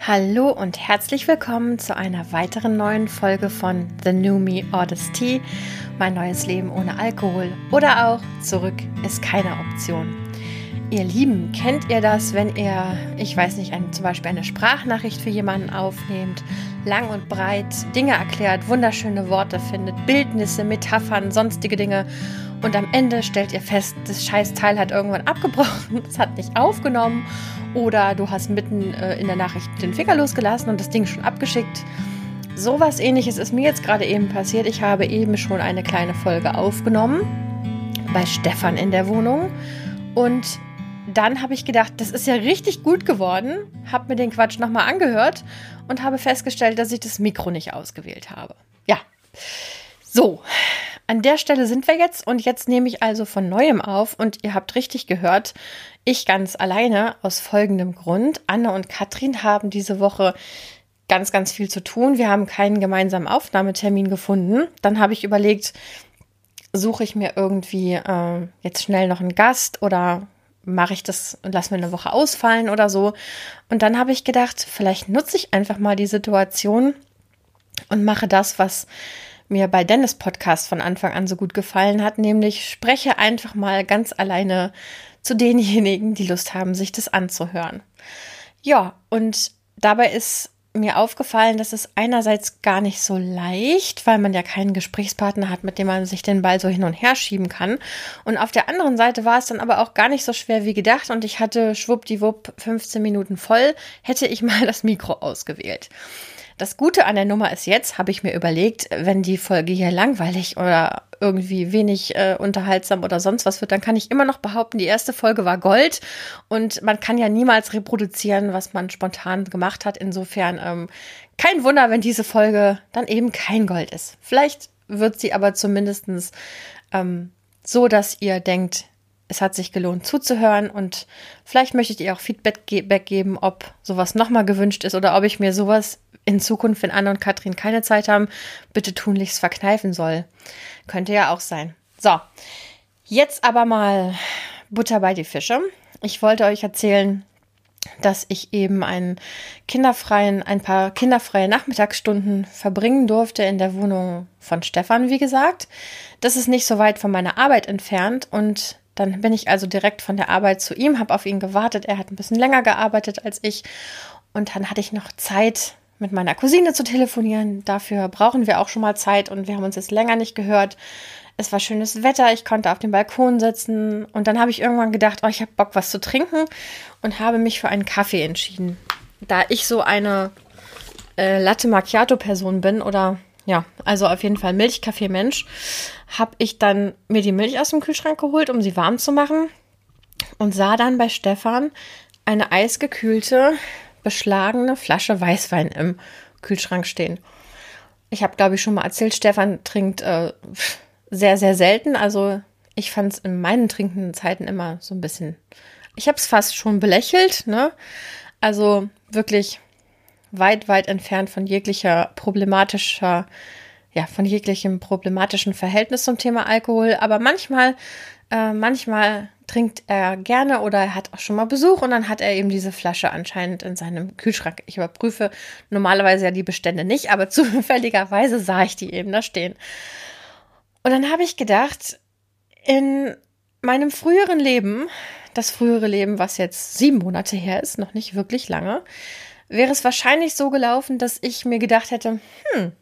Hallo und herzlich willkommen zu einer weiteren neuen Folge von The New Me Orders Tea, mein neues Leben ohne Alkohol oder auch Zurück ist keine Option. Ihr Lieben, kennt ihr das, wenn ihr, ich weiß nicht, ein, zum Beispiel eine Sprachnachricht für jemanden aufnehmt, lang und breit Dinge erklärt, wunderschöne Worte findet, Bildnisse, Metaphern, sonstige Dinge und am Ende stellt ihr fest, das Scheißteil hat irgendwann abgebrochen, es hat nicht aufgenommen oder du hast mitten äh, in der Nachricht den Finger losgelassen und das Ding schon abgeschickt. Sowas ähnliches ist mir jetzt gerade eben passiert. Ich habe eben schon eine kleine Folge aufgenommen bei Stefan in der Wohnung und dann habe ich gedacht, das ist ja richtig gut geworden, habe mir den Quatsch nochmal angehört und habe festgestellt, dass ich das Mikro nicht ausgewählt habe. Ja, so, an der Stelle sind wir jetzt und jetzt nehme ich also von neuem auf und ihr habt richtig gehört, ich ganz alleine aus folgendem Grund. Anne und Katrin haben diese Woche ganz, ganz viel zu tun. Wir haben keinen gemeinsamen Aufnahmetermin gefunden. Dann habe ich überlegt, suche ich mir irgendwie äh, jetzt schnell noch einen Gast oder mache ich das und lass mir eine Woche ausfallen oder so. Und dann habe ich gedacht, vielleicht nutze ich einfach mal die Situation und mache das, was mir bei Dennis Podcast von Anfang an so gut gefallen hat, nämlich spreche einfach mal ganz alleine zu denjenigen, die Lust haben, sich das anzuhören. Ja, und dabei ist mir aufgefallen, dass es einerseits gar nicht so leicht, weil man ja keinen Gesprächspartner hat, mit dem man sich den Ball so hin und her schieben kann. Und auf der anderen Seite war es dann aber auch gar nicht so schwer wie gedacht und ich hatte schwuppdiwupp 15 Minuten voll, hätte ich mal das Mikro ausgewählt. Das Gute an der Nummer ist jetzt, habe ich mir überlegt, wenn die Folge hier langweilig oder irgendwie wenig äh, unterhaltsam oder sonst was wird, dann kann ich immer noch behaupten, die erste Folge war Gold und man kann ja niemals reproduzieren, was man spontan gemacht hat. Insofern ähm, kein Wunder, wenn diese Folge dann eben kein Gold ist. Vielleicht wird sie aber zumindestens ähm, so, dass ihr denkt, es hat sich gelohnt zuzuhören und vielleicht möchtet ihr auch Feedback geben, ob sowas nochmal gewünscht ist oder ob ich mir sowas in Zukunft, wenn Anne und Katrin keine Zeit haben, bitte tunlichst verkneifen soll. Könnte ja auch sein. So, jetzt aber mal Butter bei die Fische. Ich wollte euch erzählen, dass ich eben einen kinderfreien, ein paar kinderfreie Nachmittagsstunden verbringen durfte in der Wohnung von Stefan, wie gesagt. Das ist nicht so weit von meiner Arbeit entfernt und dann bin ich also direkt von der Arbeit zu ihm, habe auf ihn gewartet. Er hat ein bisschen länger gearbeitet als ich und dann hatte ich noch Zeit, mit meiner Cousine zu telefonieren. Dafür brauchen wir auch schon mal Zeit und wir haben uns jetzt länger nicht gehört. Es war schönes Wetter, ich konnte auf dem Balkon sitzen und dann habe ich irgendwann gedacht, oh, ich habe Bock, was zu trinken und habe mich für einen Kaffee entschieden. Da ich so eine äh, Latte Macchiato-Person bin oder ja, also auf jeden Fall Milchkaffee-Mensch, habe ich dann mir die Milch aus dem Kühlschrank geholt, um sie warm zu machen und sah dann bei Stefan eine eisgekühlte beschlagene Flasche Weißwein im Kühlschrank stehen. Ich habe, glaube ich, schon mal erzählt, Stefan trinkt äh, sehr, sehr selten. Also ich fand es in meinen trinkenden Zeiten immer so ein bisschen. Ich habe es fast schon belächelt, ne? Also wirklich weit, weit entfernt von jeglicher problematischer, ja, von jeglichem problematischen Verhältnis zum Thema Alkohol. Aber manchmal, äh, manchmal trinkt er gerne oder er hat auch schon mal Besuch und dann hat er eben diese Flasche anscheinend in seinem Kühlschrank. Ich überprüfe normalerweise ja die Bestände nicht, aber zufälligerweise sah ich die eben da stehen. Und dann habe ich gedacht, in meinem früheren Leben, das frühere Leben, was jetzt sieben Monate her ist, noch nicht wirklich lange, wäre es wahrscheinlich so gelaufen, dass ich mir gedacht hätte, hm,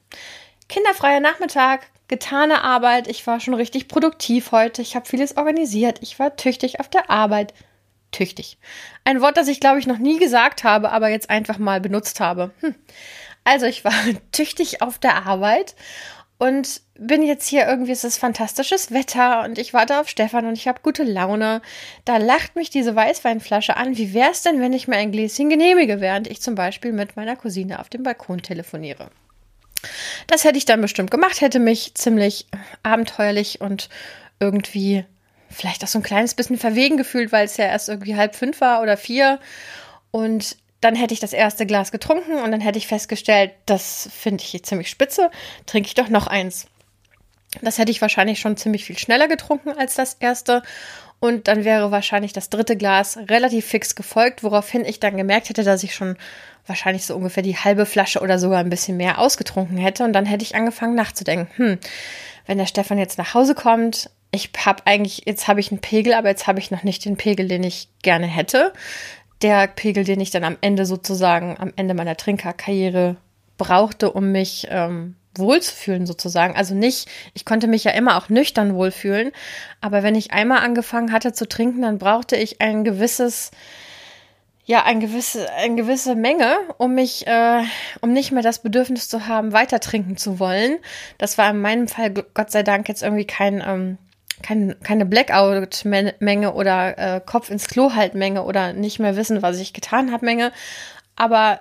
kinderfreier Nachmittag, getane Arbeit. Ich war schon richtig produktiv heute. Ich habe vieles organisiert. Ich war tüchtig auf der Arbeit. Tüchtig. Ein Wort, das ich, glaube ich, noch nie gesagt habe, aber jetzt einfach mal benutzt habe. Hm. Also ich war tüchtig auf der Arbeit und bin jetzt hier irgendwie, es ist fantastisches Wetter und ich warte auf Stefan und ich habe gute Laune. Da lacht mich diese Weißweinflasche an. Wie wäre es denn, wenn ich mir ein Gläschen genehmige, während ich zum Beispiel mit meiner Cousine auf dem Balkon telefoniere? Das hätte ich dann bestimmt gemacht, hätte mich ziemlich abenteuerlich und irgendwie vielleicht auch so ein kleines bisschen verwegen gefühlt, weil es ja erst irgendwie halb fünf war oder vier. Und dann hätte ich das erste Glas getrunken und dann hätte ich festgestellt, das finde ich ziemlich spitze, trinke ich doch noch eins. Das hätte ich wahrscheinlich schon ziemlich viel schneller getrunken als das erste. Und dann wäre wahrscheinlich das dritte Glas relativ fix gefolgt, woraufhin ich dann gemerkt hätte, dass ich schon wahrscheinlich so ungefähr die halbe Flasche oder sogar ein bisschen mehr ausgetrunken hätte. Und dann hätte ich angefangen nachzudenken, hm, wenn der Stefan jetzt nach Hause kommt, ich habe eigentlich, jetzt habe ich einen Pegel, aber jetzt habe ich noch nicht den Pegel, den ich gerne hätte. Der Pegel, den ich dann am Ende sozusagen, am Ende meiner Trinkerkarriere brauchte, um mich ähm, wohlzufühlen sozusagen. Also nicht, ich konnte mich ja immer auch nüchtern wohlfühlen, aber wenn ich einmal angefangen hatte zu trinken, dann brauchte ich ein gewisses, ja, ein gewisse, eine gewisse Menge, um mich, äh, um nicht mehr das Bedürfnis zu haben, weiter trinken zu wollen. Das war in meinem Fall Gott sei Dank jetzt irgendwie kein, ähm, kein, keine Blackout-Menge oder äh, Kopf ins Klo halt Menge oder nicht mehr wissen, was ich getan habe Menge. Aber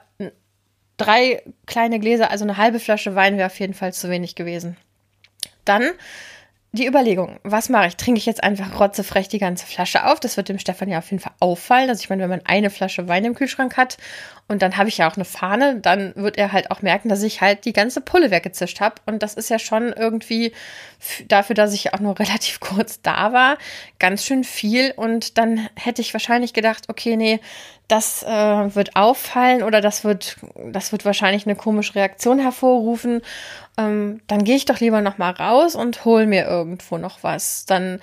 drei kleine Gläser, also eine halbe Flasche Wein wäre auf jeden Fall zu wenig gewesen. Dann die Überlegung, was mache ich? Trinke ich jetzt einfach rotzefrech die ganze Flasche auf? Das wird dem Stefan ja auf jeden Fall auffallen. Also ich meine, wenn man eine Flasche Wein im Kühlschrank hat und dann habe ich ja auch eine Fahne, dann wird er halt auch merken, dass ich halt die ganze Pulle weggezischt habe. Und das ist ja schon irgendwie dafür, dass ich auch nur relativ kurz da war, ganz schön viel. Und dann hätte ich wahrscheinlich gedacht, okay, nee, das äh, wird auffallen oder das wird, das wird wahrscheinlich eine komische Reaktion hervorrufen. Ähm, dann gehe ich doch lieber noch mal raus und hol mir irgendwo noch was. Dann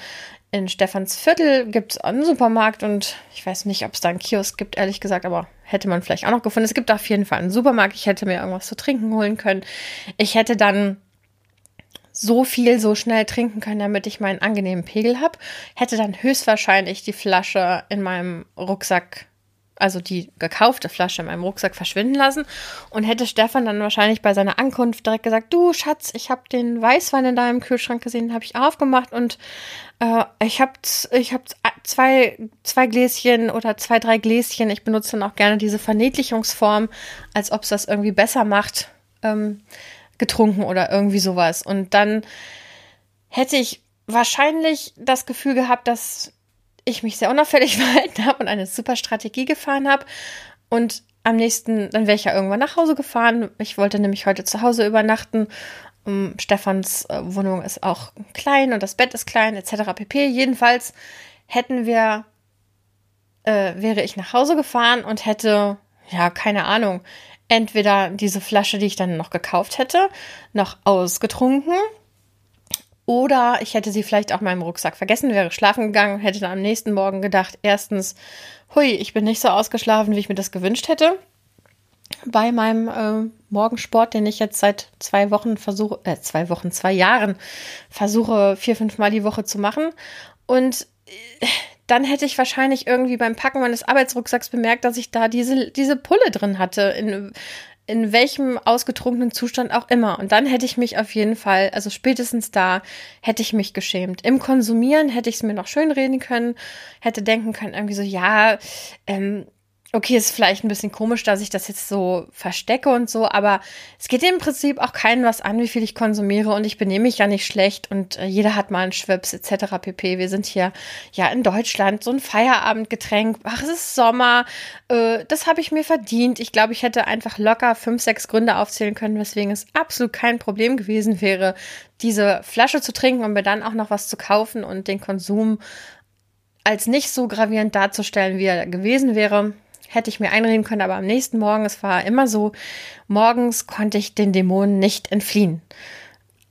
in Stefans Viertel gibt es einen Supermarkt und ich weiß nicht, ob es da einen Kiosk gibt, ehrlich gesagt, aber hätte man vielleicht auch noch gefunden. Es gibt auf jeden Fall einen Supermarkt. Ich hätte mir irgendwas zu trinken holen können. Ich hätte dann so viel so schnell trinken können, damit ich meinen angenehmen Pegel habe. Hätte dann höchstwahrscheinlich die Flasche in meinem Rucksack also die gekaufte Flasche in meinem Rucksack verschwinden lassen und hätte Stefan dann wahrscheinlich bei seiner Ankunft direkt gesagt, du Schatz, ich habe den Weißwein in deinem Kühlschrank gesehen, habe ich aufgemacht und äh, ich habe ich hab zwei, zwei Gläschen oder zwei, drei Gläschen. Ich benutze dann auch gerne diese Verniedlichungsform, als ob es das irgendwie besser macht, ähm, getrunken oder irgendwie sowas. Und dann hätte ich wahrscheinlich das Gefühl gehabt, dass ich mich sehr unauffällig verhalten habe und eine super Strategie gefahren habe. Und am nächsten, dann wäre ich ja irgendwann nach Hause gefahren. Ich wollte nämlich heute zu Hause übernachten. Um, Stefans äh, Wohnung ist auch klein und das Bett ist klein, etc. pp. Jedenfalls hätten wir, äh, wäre ich nach Hause gefahren und hätte, ja, keine Ahnung, entweder diese Flasche, die ich dann noch gekauft hätte, noch ausgetrunken oder ich hätte sie vielleicht auch in meinem Rucksack vergessen, wäre schlafen gegangen, hätte dann am nächsten Morgen gedacht, erstens, hui, ich bin nicht so ausgeschlafen, wie ich mir das gewünscht hätte. Bei meinem äh, Morgensport, den ich jetzt seit zwei Wochen versuche, äh, zwei Wochen, zwei Jahren versuche, vier, fünf Mal die Woche zu machen. Und äh, dann hätte ich wahrscheinlich irgendwie beim Packen meines Arbeitsrucksacks bemerkt, dass ich da diese, diese Pulle drin hatte. In, in welchem ausgetrunkenen Zustand auch immer. Und dann hätte ich mich auf jeden Fall, also spätestens da, hätte ich mich geschämt. Im Konsumieren hätte ich es mir noch schön reden können, hätte denken können, irgendwie so, ja, ähm, okay, ist vielleicht ein bisschen komisch, dass ich das jetzt so verstecke und so, aber es geht im Prinzip auch keinen was an, wie viel ich konsumiere und ich benehme mich ja nicht schlecht und äh, jeder hat mal einen Schwips etc. pp. Wir sind hier ja in Deutschland, so ein Feierabendgetränk, ach, es ist Sommer, äh, das habe ich mir verdient. Ich glaube, ich hätte einfach locker fünf, sechs Gründe aufzählen können, weswegen es absolut kein Problem gewesen wäre, diese Flasche zu trinken und mir dann auch noch was zu kaufen und den Konsum als nicht so gravierend darzustellen, wie er gewesen wäre hätte ich mir einreden können, aber am nächsten Morgen, es war immer so, morgens konnte ich den Dämonen nicht entfliehen.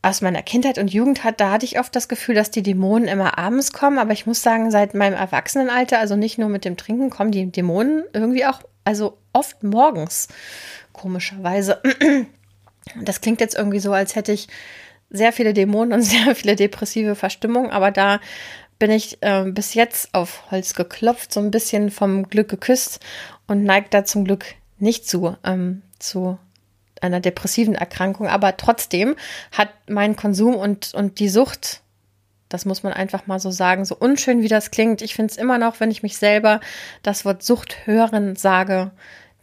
Aus meiner Kindheit und Jugend hat, da hatte ich oft das Gefühl, dass die Dämonen immer abends kommen, aber ich muss sagen, seit meinem Erwachsenenalter, also nicht nur mit dem Trinken, kommen die Dämonen irgendwie auch, also oft morgens, komischerweise. Das klingt jetzt irgendwie so, als hätte ich sehr viele Dämonen und sehr viele depressive Verstimmungen, aber da bin ich äh, bis jetzt auf Holz geklopft, so ein bisschen vom Glück geküsst und neigt da zum Glück nicht zu, ähm, zu einer depressiven Erkrankung. Aber trotzdem hat mein Konsum und, und die Sucht, das muss man einfach mal so sagen, so unschön wie das klingt, ich finde es immer noch, wenn ich mich selber das Wort Sucht hören sage,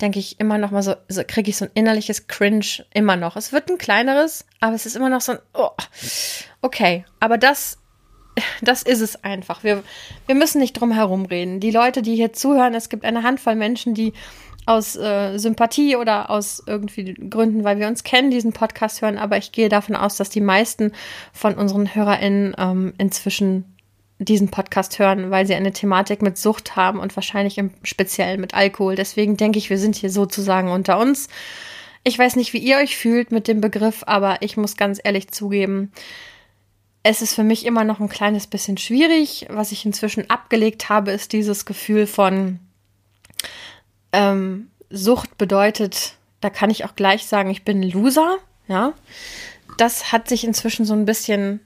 denke ich immer noch mal so, so kriege ich so ein innerliches Cringe immer noch. Es wird ein kleineres, aber es ist immer noch so ein, oh, okay. Aber das das ist es einfach. Wir, wir müssen nicht drum herum reden. Die Leute, die hier zuhören, es gibt eine Handvoll Menschen, die aus äh, Sympathie oder aus irgendwie Gründen, weil wir uns kennen, diesen Podcast hören. Aber ich gehe davon aus, dass die meisten von unseren HörerInnen ähm, inzwischen diesen Podcast hören, weil sie eine Thematik mit Sucht haben und wahrscheinlich im Speziellen mit Alkohol. Deswegen denke ich, wir sind hier sozusagen unter uns. Ich weiß nicht, wie ihr euch fühlt mit dem Begriff, aber ich muss ganz ehrlich zugeben, es ist für mich immer noch ein kleines bisschen schwierig. Was ich inzwischen abgelegt habe, ist dieses Gefühl von ähm, Sucht bedeutet, da kann ich auch gleich sagen, ich bin ein Loser, ja. Das hat sich inzwischen so ein bisschen,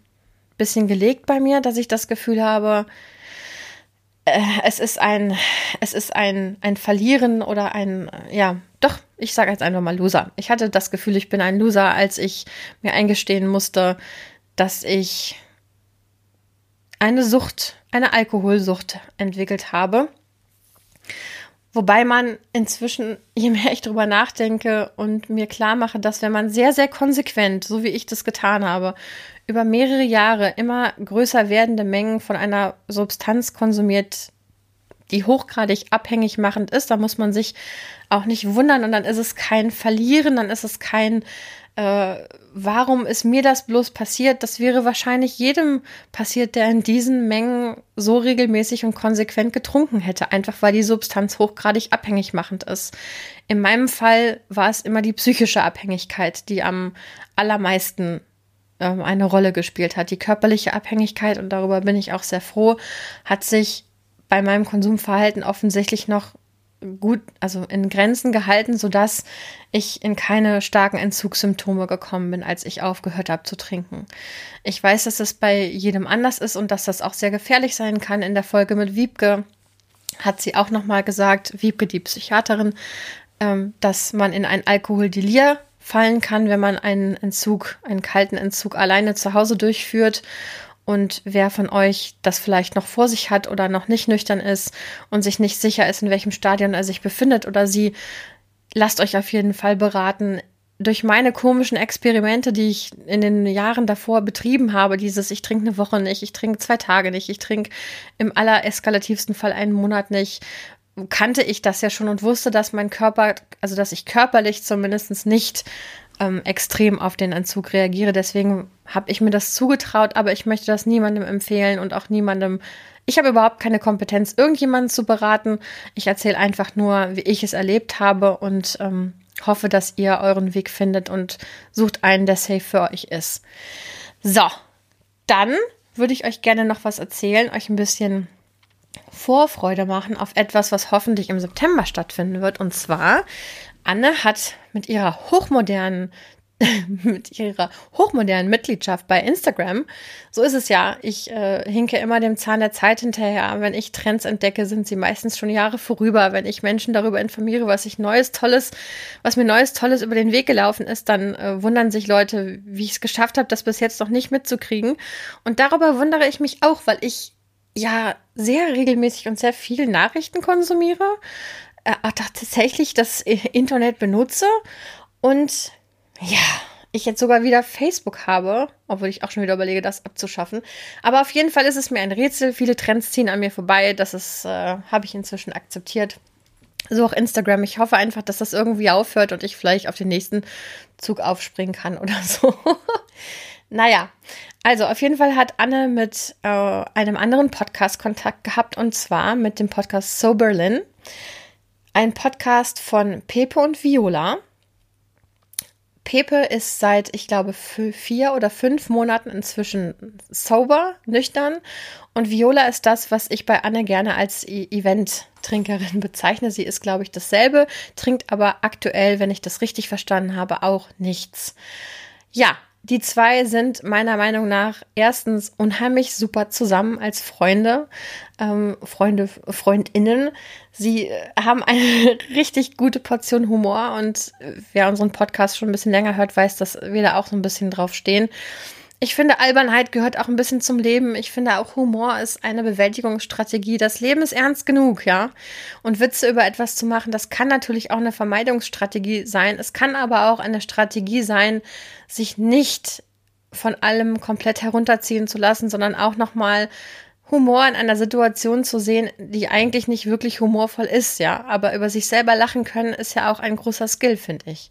bisschen gelegt bei mir, dass ich das Gefühl habe, äh, es ist ein, es ist ein, ein Verlieren oder ein, ja, doch, ich sage jetzt einfach mal Loser. Ich hatte das Gefühl, ich bin ein Loser, als ich mir eingestehen musste, dass ich eine Sucht, eine Alkoholsucht entwickelt habe. Wobei man inzwischen, je mehr ich drüber nachdenke und mir klar mache, dass wenn man sehr, sehr konsequent, so wie ich das getan habe, über mehrere Jahre immer größer werdende Mengen von einer Substanz konsumiert, die hochgradig abhängig machend ist, da muss man sich auch nicht wundern und dann ist es kein Verlieren, dann ist es kein äh, warum ist mir das bloß passiert? Das wäre wahrscheinlich jedem passiert, der in diesen Mengen so regelmäßig und konsequent getrunken hätte, einfach weil die Substanz hochgradig abhängig machend ist. In meinem Fall war es immer die psychische Abhängigkeit, die am allermeisten äh, eine Rolle gespielt hat. Die körperliche Abhängigkeit, und darüber bin ich auch sehr froh, hat sich bei meinem Konsumverhalten offensichtlich noch gut, also in Grenzen gehalten, sodass ich in keine starken Entzugssymptome gekommen bin, als ich aufgehört habe zu trinken. Ich weiß, dass es bei jedem anders ist und dass das auch sehr gefährlich sein kann. In der Folge mit Wiebke hat sie auch nochmal gesagt, Wiebke, die Psychiaterin, ähm, dass man in ein Alkoholdelir fallen kann, wenn man einen Entzug, einen kalten Entzug alleine zu Hause durchführt und wer von euch das vielleicht noch vor sich hat oder noch nicht nüchtern ist und sich nicht sicher ist, in welchem Stadion er sich befindet oder sie, lasst euch auf jeden Fall beraten. Durch meine komischen Experimente, die ich in den Jahren davor betrieben habe, dieses ich trinke eine Woche nicht, ich trinke zwei Tage nicht, ich trinke im allereskalativsten Fall einen Monat nicht, kannte ich das ja schon und wusste, dass mein Körper, also dass ich körperlich zumindest nicht ähm, extrem auf den Entzug reagiere. Deswegen habe ich mir das zugetraut, aber ich möchte das niemandem empfehlen und auch niemandem. Ich habe überhaupt keine Kompetenz, irgendjemanden zu beraten. Ich erzähle einfach nur, wie ich es erlebt habe und ähm, hoffe, dass ihr euren Weg findet und sucht einen, der safe für euch ist. So, dann würde ich euch gerne noch was erzählen, euch ein bisschen Vorfreude machen auf etwas, was hoffentlich im September stattfinden wird. Und zwar Anne hat mit ihrer hochmodernen mit ihrer hochmodernen Mitgliedschaft bei Instagram. So ist es ja. Ich äh, hinke immer dem Zahn der Zeit hinterher. Wenn ich Trends entdecke, sind sie meistens schon Jahre vorüber. Wenn ich Menschen darüber informiere, was ich Neues, Tolles, was mir Neues, Tolles über den Weg gelaufen ist, dann äh, wundern sich Leute, wie ich es geschafft habe, das bis jetzt noch nicht mitzukriegen. Und darüber wundere ich mich auch, weil ich ja sehr regelmäßig und sehr viel Nachrichten konsumiere äh, tatsächlich das Internet benutze und ja, ich jetzt sogar wieder Facebook habe, obwohl ich auch schon wieder überlege, das abzuschaffen. Aber auf jeden Fall ist es mir ein Rätsel. Viele Trends ziehen an mir vorbei. Das ist, äh, habe ich inzwischen akzeptiert. So auch Instagram. Ich hoffe einfach, dass das irgendwie aufhört und ich vielleicht auf den nächsten Zug aufspringen kann oder so. Naja, also auf jeden Fall hat Anne mit äh, einem anderen Podcast Kontakt gehabt und zwar mit dem Podcast So Berlin ein Podcast von Pepe und Viola. Pepe ist seit, ich glaube, vier oder fünf Monaten inzwischen sober, nüchtern. Und Viola ist das, was ich bei Anne gerne als e- Event-Trinkerin bezeichne. Sie ist, glaube ich, dasselbe, trinkt aber aktuell, wenn ich das richtig verstanden habe, auch nichts. Ja, die zwei sind meiner Meinung nach erstens unheimlich super zusammen als Freunde, ähm, Freunde, Freundinnen. Sie haben eine richtig gute Portion Humor und wer unseren Podcast schon ein bisschen länger hört, weiß, dass wir da auch so ein bisschen drauf stehen. Ich finde, Albernheit gehört auch ein bisschen zum Leben. Ich finde auch Humor ist eine Bewältigungsstrategie. Das Leben ist ernst genug, ja. Und Witze über etwas zu machen, das kann natürlich auch eine Vermeidungsstrategie sein. Es kann aber auch eine Strategie sein, sich nicht von allem komplett herunterziehen zu lassen, sondern auch nochmal Humor in einer Situation zu sehen, die eigentlich nicht wirklich humorvoll ist, ja. Aber über sich selber lachen können ist ja auch ein großer Skill, finde ich.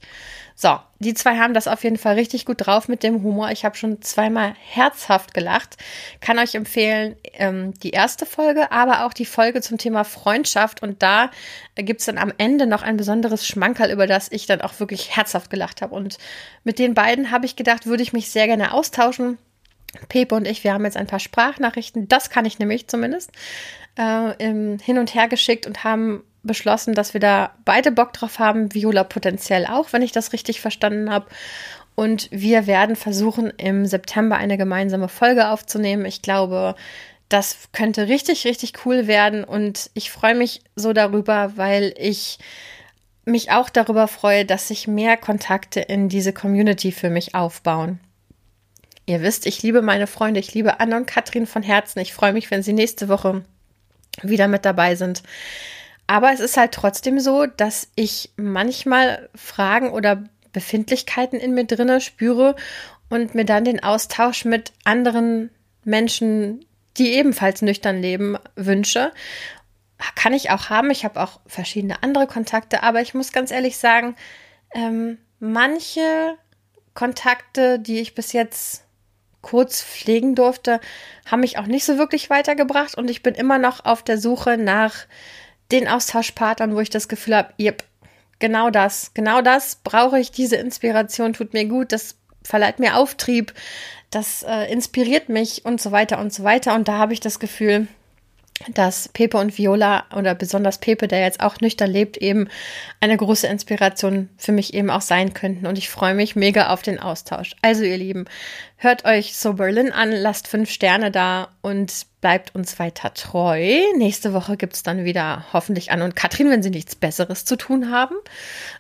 So, die zwei haben das auf jeden Fall richtig gut drauf mit dem Humor. Ich habe schon zweimal herzhaft gelacht. Kann euch empfehlen, ähm, die erste Folge, aber auch die Folge zum Thema Freundschaft. Und da gibt es dann am Ende noch ein besonderes Schmankerl, über das ich dann auch wirklich herzhaft gelacht habe. Und mit den beiden habe ich gedacht, würde ich mich sehr gerne austauschen. Pepe und ich, wir haben jetzt ein paar Sprachnachrichten, das kann ich nämlich zumindest, äh, hin und her geschickt und haben beschlossen, dass wir da beide Bock drauf haben, Viola potenziell auch, wenn ich das richtig verstanden habe. Und wir werden versuchen, im September eine gemeinsame Folge aufzunehmen. Ich glaube, das könnte richtig, richtig cool werden. Und ich freue mich so darüber, weil ich mich auch darüber freue, dass sich mehr Kontakte in diese Community für mich aufbauen. Ihr wisst, ich liebe meine Freunde, ich liebe Anne und Katrin von Herzen. Ich freue mich, wenn sie nächste Woche wieder mit dabei sind. Aber es ist halt trotzdem so, dass ich manchmal Fragen oder Befindlichkeiten in mir drinne spüre und mir dann den Austausch mit anderen Menschen, die ebenfalls nüchtern leben, wünsche. Kann ich auch haben. Ich habe auch verschiedene andere Kontakte, aber ich muss ganz ehrlich sagen, ähm, manche Kontakte, die ich bis jetzt kurz pflegen durfte, haben mich auch nicht so wirklich weitergebracht und ich bin immer noch auf der Suche nach den Austauschpartnern, wo ich das Gefühl habe, yep, genau das, genau das brauche ich, diese Inspiration tut mir gut, das verleiht mir Auftrieb, das äh, inspiriert mich und so weiter und so weiter. Und da habe ich das Gefühl, dass Pepe und Viola oder besonders Pepe, der jetzt auch nüchtern lebt, eben eine große Inspiration für mich eben auch sein könnten. Und ich freue mich mega auf den Austausch. Also ihr Lieben, hört euch So Berlin an, lasst fünf Sterne da und bleibt uns weiter treu. Nächste Woche gibt es dann wieder hoffentlich Anne und Katrin, wenn sie nichts Besseres zu tun haben.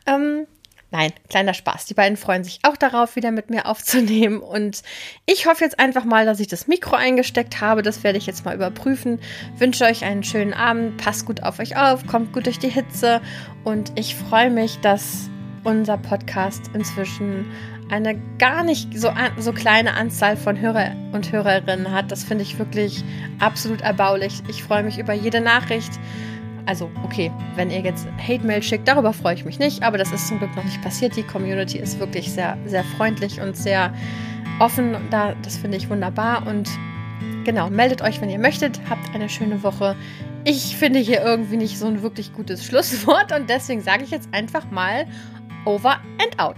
Ähm, Nein, kleiner Spaß. Die beiden freuen sich auch darauf, wieder mit mir aufzunehmen. Und ich hoffe jetzt einfach mal, dass ich das Mikro eingesteckt habe. Das werde ich jetzt mal überprüfen. Wünsche euch einen schönen Abend. Passt gut auf euch auf. Kommt gut durch die Hitze. Und ich freue mich, dass unser Podcast inzwischen eine gar nicht so, so kleine Anzahl von Hörer und Hörerinnen hat. Das finde ich wirklich absolut erbaulich. Ich freue mich über jede Nachricht. Also, okay, wenn ihr jetzt Hate-Mail schickt, darüber freue ich mich nicht, aber das ist zum Glück noch nicht passiert. Die Community ist wirklich sehr, sehr freundlich und sehr offen. Da, das finde ich wunderbar. Und genau, meldet euch, wenn ihr möchtet. Habt eine schöne Woche. Ich finde hier irgendwie nicht so ein wirklich gutes Schlusswort und deswegen sage ich jetzt einfach mal over and out.